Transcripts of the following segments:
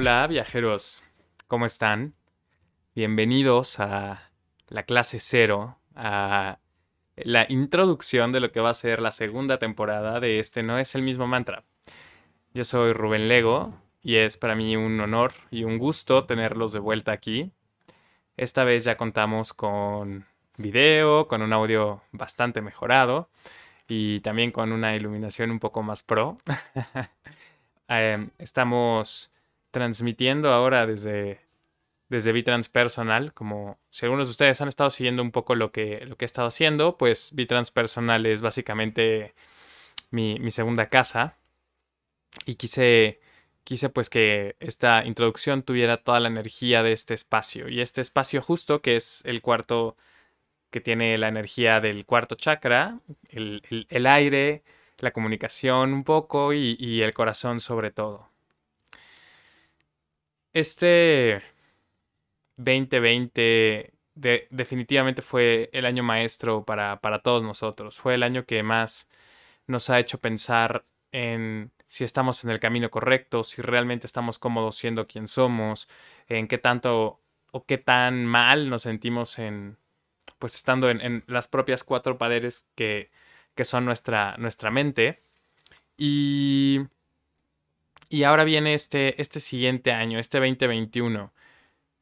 Hola viajeros, ¿cómo están? Bienvenidos a la clase cero, a la introducción de lo que va a ser la segunda temporada de este No es el mismo mantra. Yo soy Rubén Lego y es para mí un honor y un gusto tenerlos de vuelta aquí. Esta vez ya contamos con video, con un audio bastante mejorado y también con una iluminación un poco más pro. Em, estamos transmitiendo ahora desde, desde VTrans Personal, como si algunos de ustedes han estado siguiendo un poco lo que, lo que he estado haciendo, pues VTrans Personal es básicamente mi, mi segunda casa y quise quise pues que esta introducción tuviera toda la energía de este espacio y este espacio justo que es el cuarto que tiene la energía del cuarto chakra, el, aire, la comunicación un poco y, el corazón sobre todo. Este 2020 definitivamente fue el año maestro para, para todos nosotros. Fue el año que más nos ha hecho pensar en si estamos en el camino correcto, si realmente estamos cómodos siendo quien somos, en qué tanto o qué tan mal nos sentimos en, pues estando en, las propias cuatro paredes que, son nuestra, nuestra mente. Y, y ahora viene este, este siguiente año, este 2021.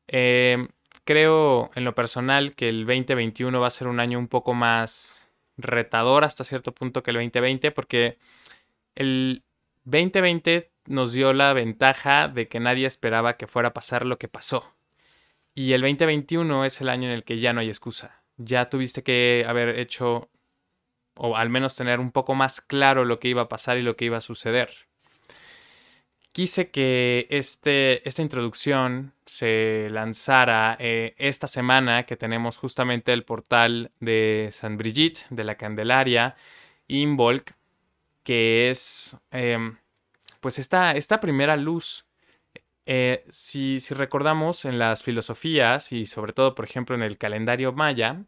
Em, creo en lo personal que el 2021 va a ser un año un poco más retador hasta cierto punto que el 2020 porque el 2020 nos dio la ventaja de que nadie esperaba que fuera a pasar lo que pasó. Y el 2021 es el año en el que ya no hay excusa ya tuviste que haber hecho o al menos tener un poco más claro lo que iba a pasar y lo que iba a suceder. Quise que este, esta introducción se lanzara eh, esta semana que tenemos justamente el portal de San Brigitte, de la Candelaria, Involk, que es em, pues esta, esta primera luz. Eh, si, recordamos en las filosofías y sobre todo, por ejemplo, en el calendario maya,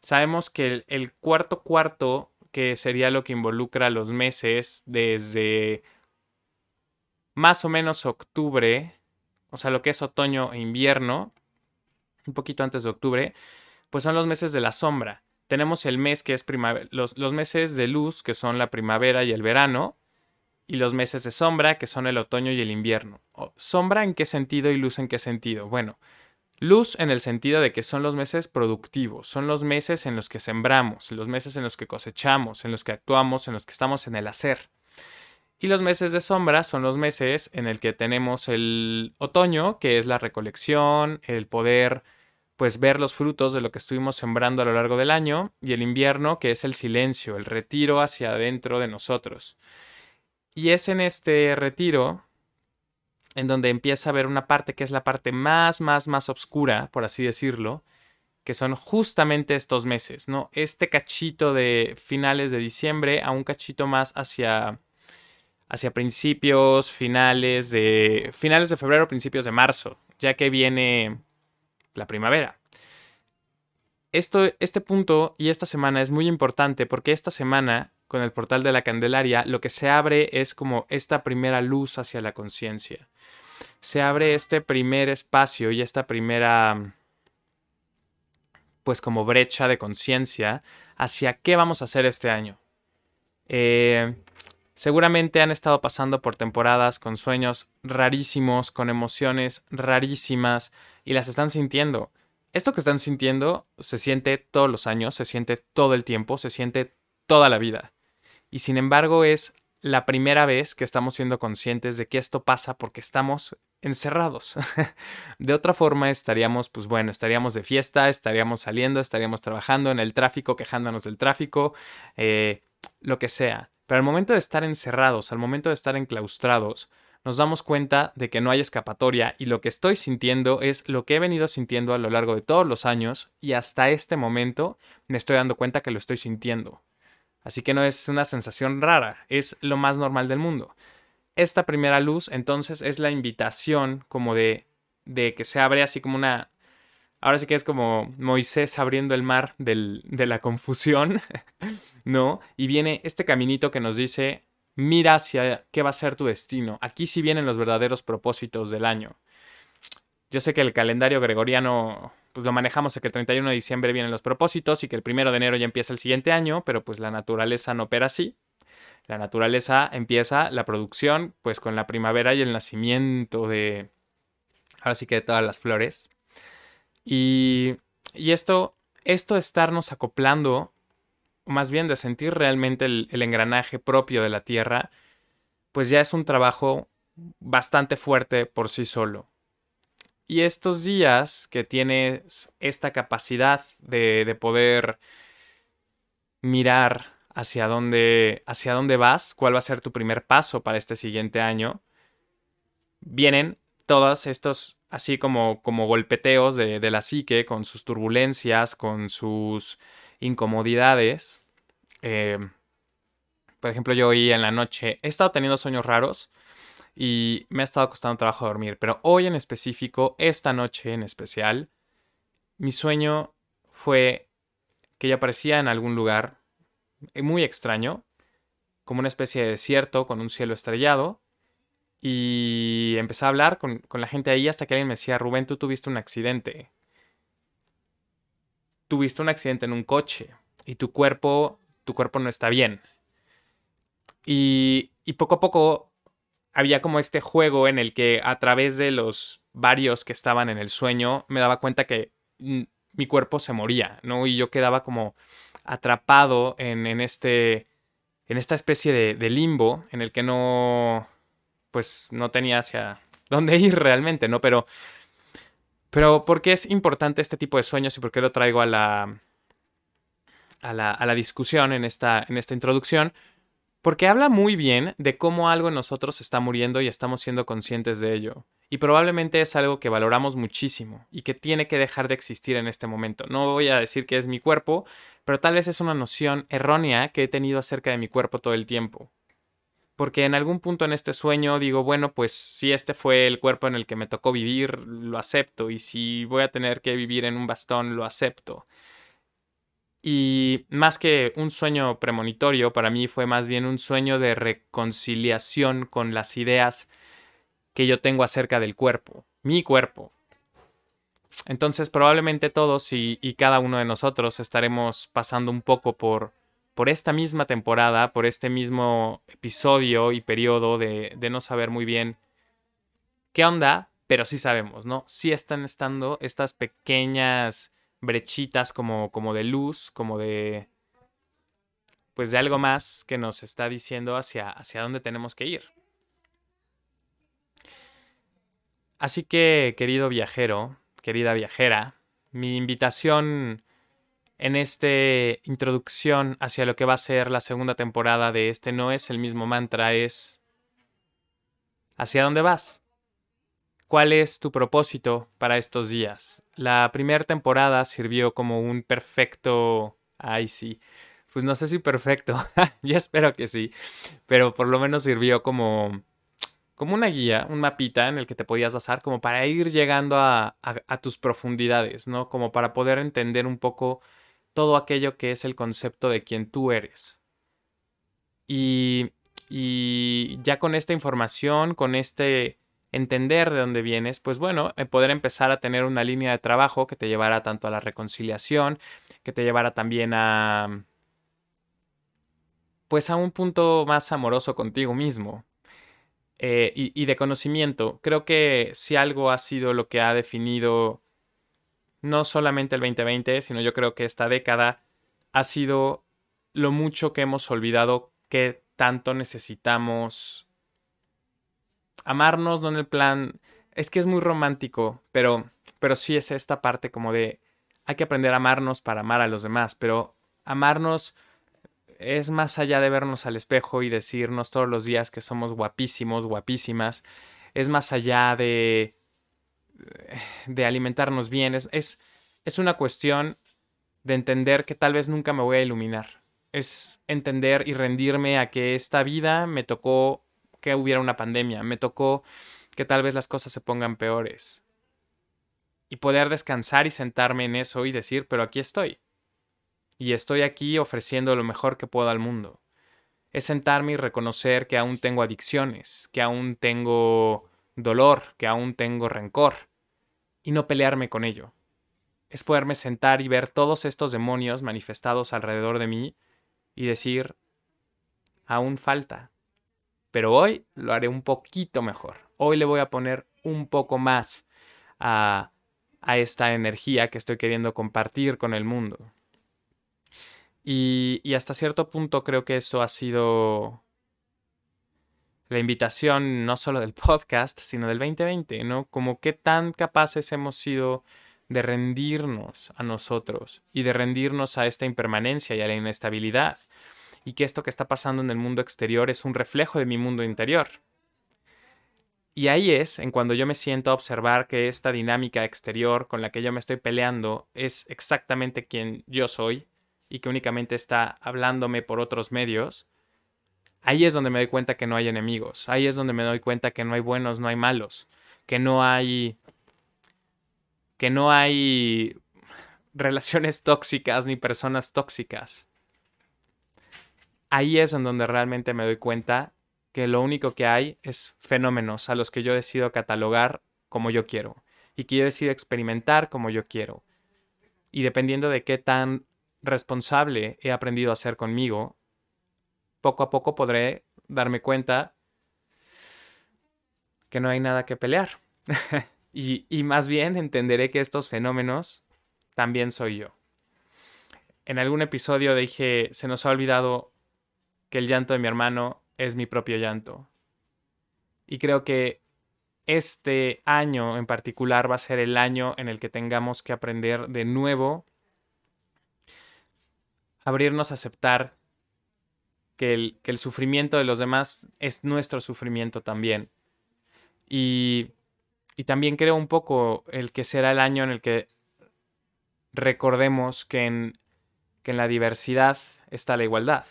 sabemos que el, cuarto cuarto, que sería lo que involucra los meses desde más o menos octubre, o sea, lo que es otoño e invierno, un poquito antes de octubre, pues son los meses de la sombra. Tenemos el mes que es primavera, los, meses de luz, que son la primavera y el verano, y los meses de sombra, que son el otoño y el invierno. ¿Sombra en qué sentido y luz en qué sentido? Bueno, luz en el sentido de que son los meses productivos, son los meses en los que sembramos, los meses en los que cosechamos, en los que actuamos, en los que estamos en el hacer. Y los meses de sombra son los meses en el que tenemos el otoño, que es la recolección, el poder pues ver los frutos de lo que estuvimos sembrando a lo largo del año, y el invierno, que es el silencio, el retiro hacia adentro de nosotros. Y es en este retiro en donde empieza a ver una parte que es la parte más, más, más oscura, por así decirlo, que son justamente estos meses, ¿no? Este cachito de finales de diciembre a un cachito más hacia, hacia principios, finales de, finales de febrero, principios de marzo, ya que viene la primavera. Esto, este punto y esta semana es muy importante porque esta semana con el portal de la Candelaria, lo que se abre es como esta primera luz hacia la conciencia. Se abre este primer espacio y esta primera, pues como brecha de conciencia hacia qué vamos a hacer este año. Eh, seguramente han estado pasando por temporadas con sueños rarísimos, con emociones rarísimas y las están sintiendo. Esto que están sintiendo se siente todos los años, se siente todo el tiempo, se siente toda la vida y sin embargo es la primera vez que estamos siendo conscientes de que esto pasa porque estamos encerrados. de otra forma estaríamos, pues bueno, estaríamos de fiesta, estaríamos saliendo, estaríamos trabajando en el tráfico, quejándonos del tráfico, eh, lo que sea. Pero al momento de estar encerrados, al momento de estar enclaustrados, nos damos cuenta de que no hay escapatoria y lo que estoy sintiendo es lo que he venido sintiendo a lo largo de todos los años y hasta este momento me estoy dando cuenta que lo estoy sintiendo. Así que no es una sensación rara, es lo más normal del mundo. Esta primera luz entonces es la invitación como de, de que se abre así como una... Ahora sí que es como Moisés abriendo el mar de la confusión, ¿no? Y viene este caminito que nos dice, mira hacia qué va a ser tu destino. Aquí sí vienen los verdaderos propósitos del año. Yo sé que el calendario gregoriano pues lo manejamos de que el 31 de diciembre vienen los propósitos y que el 1 de enero ya empieza el siguiente año, pero pues la naturaleza no opera así. La naturaleza empieza la producción pues con la primavera y el nacimiento de, ahora sí que de todas las flores. Y, y esto, esto de estarnos acoplando, más bien de sentir realmente el, el engranaje propio de la Tierra, pues ya es un trabajo bastante fuerte por sí solo. Y estos días que tienes esta capacidad de, poder mirar hacia dónde, hacia dónde vas, cuál va a ser tu primer paso para este siguiente año, vienen todos estos así como, como golpeteos de, la psique, con sus turbulencias, con sus incomodidades. Eh, por ejemplo, yo hoy en la noche he estado teniendo sueños raros y me ha estado costando trabajo dormir, pero hoy en específico, esta noche en especial, mi sueño fue que yo aparecía en algún lugar eh, muy extraño, como una especie de desierto con un cielo estrellado, y empecé a hablar con, con la gente ahí hasta que alguien me decía, Rubén, tú tuviste un accidente. Tuviste un accidente en un coche y tu cuerpo, tu cuerpo no está bien. Y, y poco a poco había como este juego en el que a través de los varios que estaban en el sueño me daba cuenta que mi cuerpo se moría, ¿no? Y yo quedaba como atrapado en, este, en esta especie de, limbo en el que no, pues no tenía hacia dónde ir realmente, ¿no? Pero, pero ¿por qué es importante este tipo de sueños y por qué lo traigo a la, a la, a la discusión en esta, en esta introducción? Porque habla muy bien de cómo algo en nosotros está muriendo y estamos siendo conscientes de ello. Y probablemente es algo que valoramos muchísimo y que tiene que dejar de existir en este momento. No voy a decir que es mi cuerpo, pero tal vez es una noción errónea que he tenido acerca de mi cuerpo todo el tiempo. Porque en algún punto en este sueño digo, bueno, pues si este fue el cuerpo en el que me tocó vivir, lo acepto. Y si voy a tener que vivir en un bastón, lo acepto. Y más que un sueño premonitorio, para mí fue más bien un sueño de reconciliación con las ideas que yo tengo acerca del cuerpo, mi cuerpo. Entonces probablemente todos y, cada uno de nosotros estaremos pasando un poco por, por esta misma temporada, por este mismo episodio y periodo de, no saber muy bien qué onda, pero sí sabemos, ¿no? Sí están estando estas pequeñas brechitas como, como de luz, como de pues de algo más que nos está diciendo hacia, hacia dónde tenemos que ir. Así que, querido viajero, querida viajera, mi invitación en esta introducción hacia lo que va a ser la segunda temporada de este no es el mismo mantra, es ¿hacia dónde vas? ¿Cuál es tu propósito para estos días? La primera temporada sirvió como un perfecto... Ay, sí. Pues no sé si perfecto. Yo espero que sí. Pero por lo menos sirvió como como una guía, un mapita en el que te podías basar como para ir llegando a, a, tus profundidades, ¿no? Como para poder entender un poco todo aquello que es el concepto de quien tú eres. Y, y ya con esta información, con este entender de dónde vienes, pues bueno, eh, poder empezar a tener una línea de trabajo que te llevara tanto a la reconciliación, que te llevara también a pues a un punto más amoroso contigo mismo eh, y, y, de conocimiento. Creo que si algo ha sido lo que ha definido no solamente el 2020, sino yo creo que esta década ha sido lo mucho que hemos olvidado que tanto necesitamos amarnos, no en el plan, es que es muy romántico, pero, pero sí es esta parte como de, hay que aprender a amarnos para amar a los demás, pero amarnos es más allá de vernos al espejo y decirnos todos los días que somos guapísimos, guapísimas, es más allá de, de alimentarnos bien, es, es, es una cuestión de entender que tal vez nunca me voy a iluminar. Es entender y rendirme a que esta vida me tocó que hubiera una pandemia, me tocó que tal vez las cosas se pongan peores. Y poder descansar y sentarme en eso y decir, pero aquí estoy. Y estoy aquí ofreciendo lo mejor que puedo al mundo. es sentarme y reconocer que aún tengo adicciones, que aún tengo dolor, que aún tengo rencor, y no pelearme con ello. Es poderme sentar y ver todos estos demonios manifestados alrededor de mí y decir, aún falta, pero hoy lo haré un poquito mejor. Hoy le voy a poner un poco más a, a esta energía que estoy queriendo compartir con el mundo. Y, y, hasta cierto punto creo que eso ha sido la invitación no solo del podcast, sino del 2020, ¿no? Como qué tan capaces hemos sido de rendirnos a nosotros y de rendirnos a esta impermanencia y a la inestabilidad. Y que esto que está pasando en el mundo exterior es un reflejo de mi mundo interior. Y ahí es en cuando yo me siento a observar que esta dinámica exterior con la que yo me estoy peleando es exactamente quien yo soy y que únicamente está hablándome por otros medios. Ahí es donde me doy cuenta que no hay enemigos. Ahí es donde me doy cuenta que no hay buenos, no hay malos. Que no hay. que no hay relaciones tóxicas ni personas tóxicas. Ahí es en donde realmente me doy cuenta que lo único que hay es fenómenos a los que yo decido catalogar como yo quiero y que yo decido experimentar como yo quiero. Y dependiendo de qué tan responsable he aprendido a ser conmigo, poco a poco podré darme cuenta que no hay nada que pelear. y, más bien entenderé que estos fenómenos también soy yo. En algún episodio dije, se nos ha olvidado que el llanto de mi hermano es mi propio llanto. Y creo que este año en particular va a ser el año en el que tengamos que aprender de nuevo, abrirnos a aceptar que el, que el sufrimiento de los demás es nuestro sufrimiento también. Y, y también creo un poco el que será el año en el que recordemos que en, que en la diversidad está la igualdad.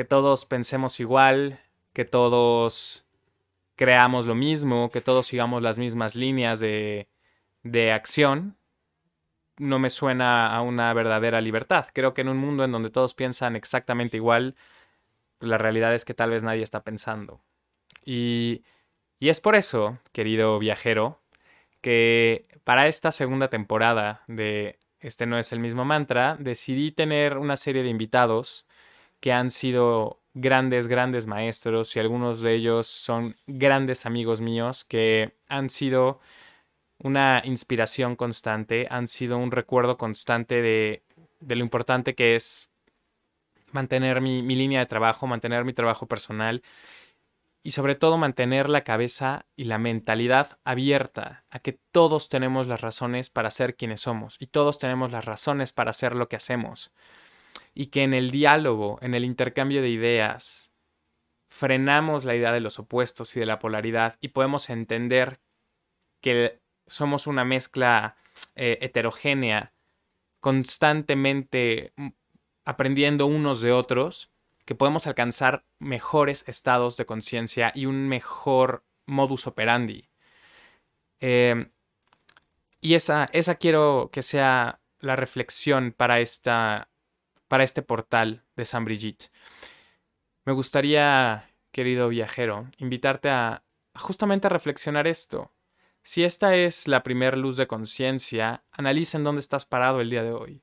que todos pensemos igual, que todos creamos lo mismo, que todos sigamos las mismas líneas de, de acción, no me suena a una verdadera libertad. Creo que en un mundo en donde todos piensan exactamente igual, la realidad es que tal vez nadie está pensando. Y, y es por eso, querido viajero, que para esta segunda temporada de Este no es el mismo mantra, decidí tener una serie de invitados que han sido grandes, grandes maestros y algunos de ellos son grandes amigos míos que han sido una inspiración constante, han sido un recuerdo constante de, de lo importante que es mantener mi, mi línea de trabajo, mantener mi trabajo personal y sobre todo mantener la cabeza y la mentalidad abierta a que todos tenemos las razones para ser quienes somos y todos tenemos las razones para hacer lo que hacemos. Y que en el diálogo, en el intercambio de ideas, frenamos la idea de los opuestos y de la polaridad y podemos entender que somos una mezcla eh, heterogénea, constantemente aprendiendo unos de otros, que podemos alcanzar mejores estados de conciencia y un mejor modus operandi. Em, y esa, esa quiero que sea la reflexión para esta para este portal de San Brigitte. Me gustaría, querido viajero, invitarte a, justamente a reflexionar esto. Si esta es la primera luz de conciencia, analiza en dónde estás parado el día de hoy.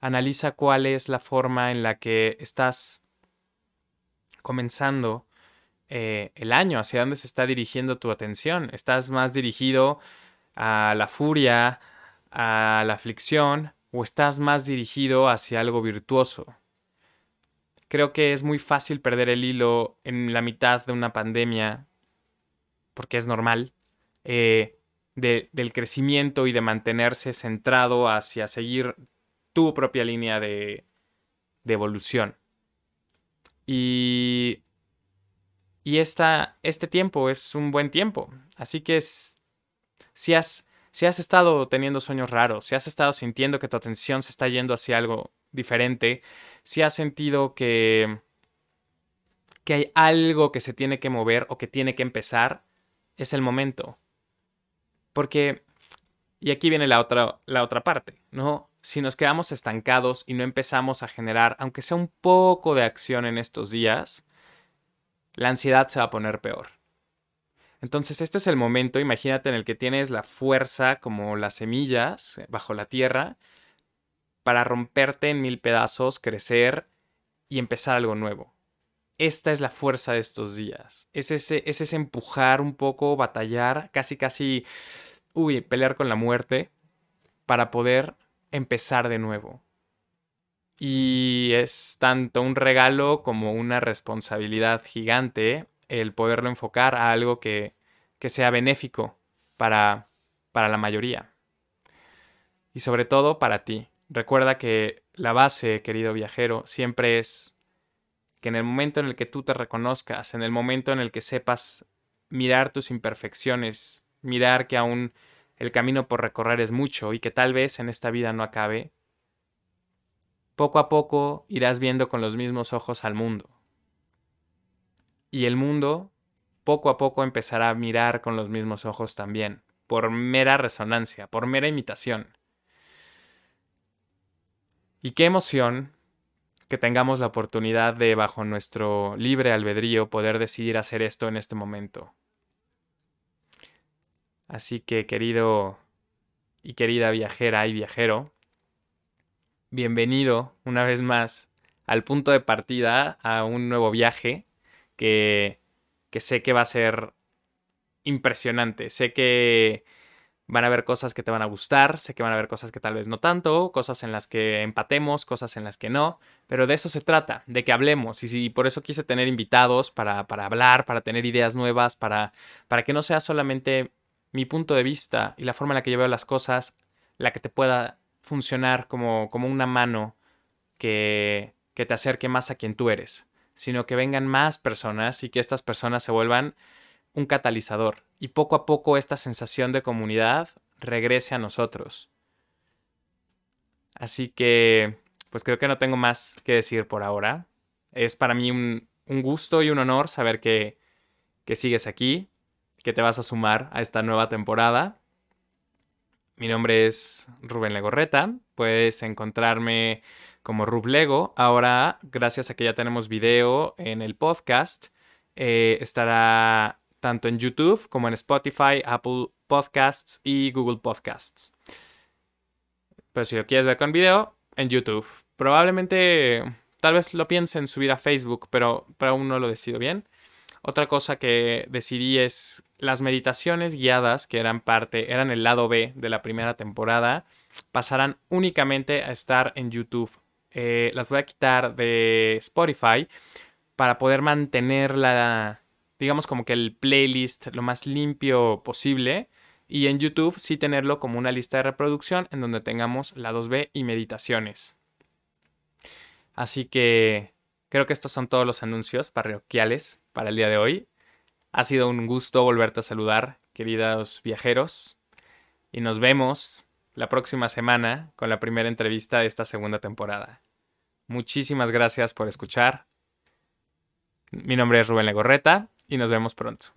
Analiza cuál es la forma en la que estás comenzando eh, el año, hacia dónde se está dirigiendo tu atención. ¿Estás más dirigido a la furia, a la aflicción, o estás más dirigido hacia algo virtuoso. Creo que es muy fácil perder el hilo en la mitad de una pandemia, porque es normal, eh, del crecimiento y de mantenerse centrado hacia seguir tu propia línea de, de evolución. Y, y esta, este tiempo es un buen tiempo. Así que si has si has estado teniendo sueños raros, si has estado sintiendo que tu atención se está yendo hacia algo diferente, si has sentido que, que hay algo que se tiene que mover o que tiene que empezar, es el momento. Porque, y aquí viene la otra, la otra parte, ¿no? si nos quedamos estancados y no empezamos a generar, aunque sea un poco de acción en estos días, la ansiedad se va a poner peor. Entonces este es el momento, imagínate, en el que tienes la fuerza como las semillas bajo la tierra para romperte en mil pedazos, crecer y empezar algo nuevo. Esta es la fuerza de estos días. Es ese, es ese empujar un poco, batallar, casi, casi, uy, pelear con la muerte para poder empezar de nuevo. Y es tanto un regalo como una responsabilidad gigante el poderlo enfocar a algo que, que sea benéfico para, para la mayoría. Y sobre todo para ti. Recuerda que la base, querido viajero, siempre es que en el momento en el que tú te reconozcas, en el momento en el que sepas mirar tus imperfecciones, mirar que aún el camino por recorrer es mucho y que tal vez en esta vida no acabe, poco a poco irás viendo con los mismos ojos al mundo. Y el mundo poco a poco empezará a mirar con los mismos ojos también, por mera resonancia, por mera imitación. Y qué emoción que tengamos la oportunidad de, bajo nuestro libre albedrío, poder decidir hacer esto en este momento. Así que querido y querida viajera y viajero, bienvenido una vez más al punto de partida a un nuevo viaje que, que sé que va a ser impresionante. Sé que van a haber cosas que te van a gustar, sé que van a haber cosas que tal vez no tanto, cosas en las que empatemos, cosas en las que no, pero de eso se trata, de que hablemos. Y, por eso quise tener invitados para, para, hablar, para tener ideas nuevas, para, para que no sea solamente mi punto de vista y la forma en la que yo veo las cosas, la que te pueda funcionar como, como una mano que, que te acerque más a quien tú eres, sino que vengan más personas y que estas personas se vuelvan un catalizador y poco a poco esta sensación de comunidad regrese a nosotros. Así que, pues creo que no tengo más que decir por ahora. Es para mí un, un gusto y un honor saber que, que sigues aquí, que te vas a sumar a esta nueva temporada. Mi nombre es Rubén Legorreta. Puedes encontrarme como Rub Lego. Ahora, gracias a que ya tenemos video en el podcast, eh, estará tanto en YouTube como en Spotify, Apple Podcasts y Google Podcasts. Pero si lo quieres ver con video, en YouTube. Probablemente, tal vez lo piense en subir a Facebook, pero, aún no lo decido bien. Otra cosa que decidí es las meditaciones guiadas, que eran parte, eran el lado B de la primera temporada, pasarán únicamente a estar en YouTube. Eh, las voy a quitar de Spotify para poder mantener la, digamos como que el playlist lo más limpio posible. Y en YouTube sí tenerlo como una lista de reproducción en donde tengamos lados B y meditaciones. Así que creo que estos son todos los anuncios parroquiales para el día de hoy. Ha sido un gusto volverte a saludar, queridos viajeros, y nos vemos la próxima semana con la primera entrevista de esta segunda temporada. Muchísimas gracias por escuchar. Mi nombre es Rubén Legorreta y nos vemos pronto.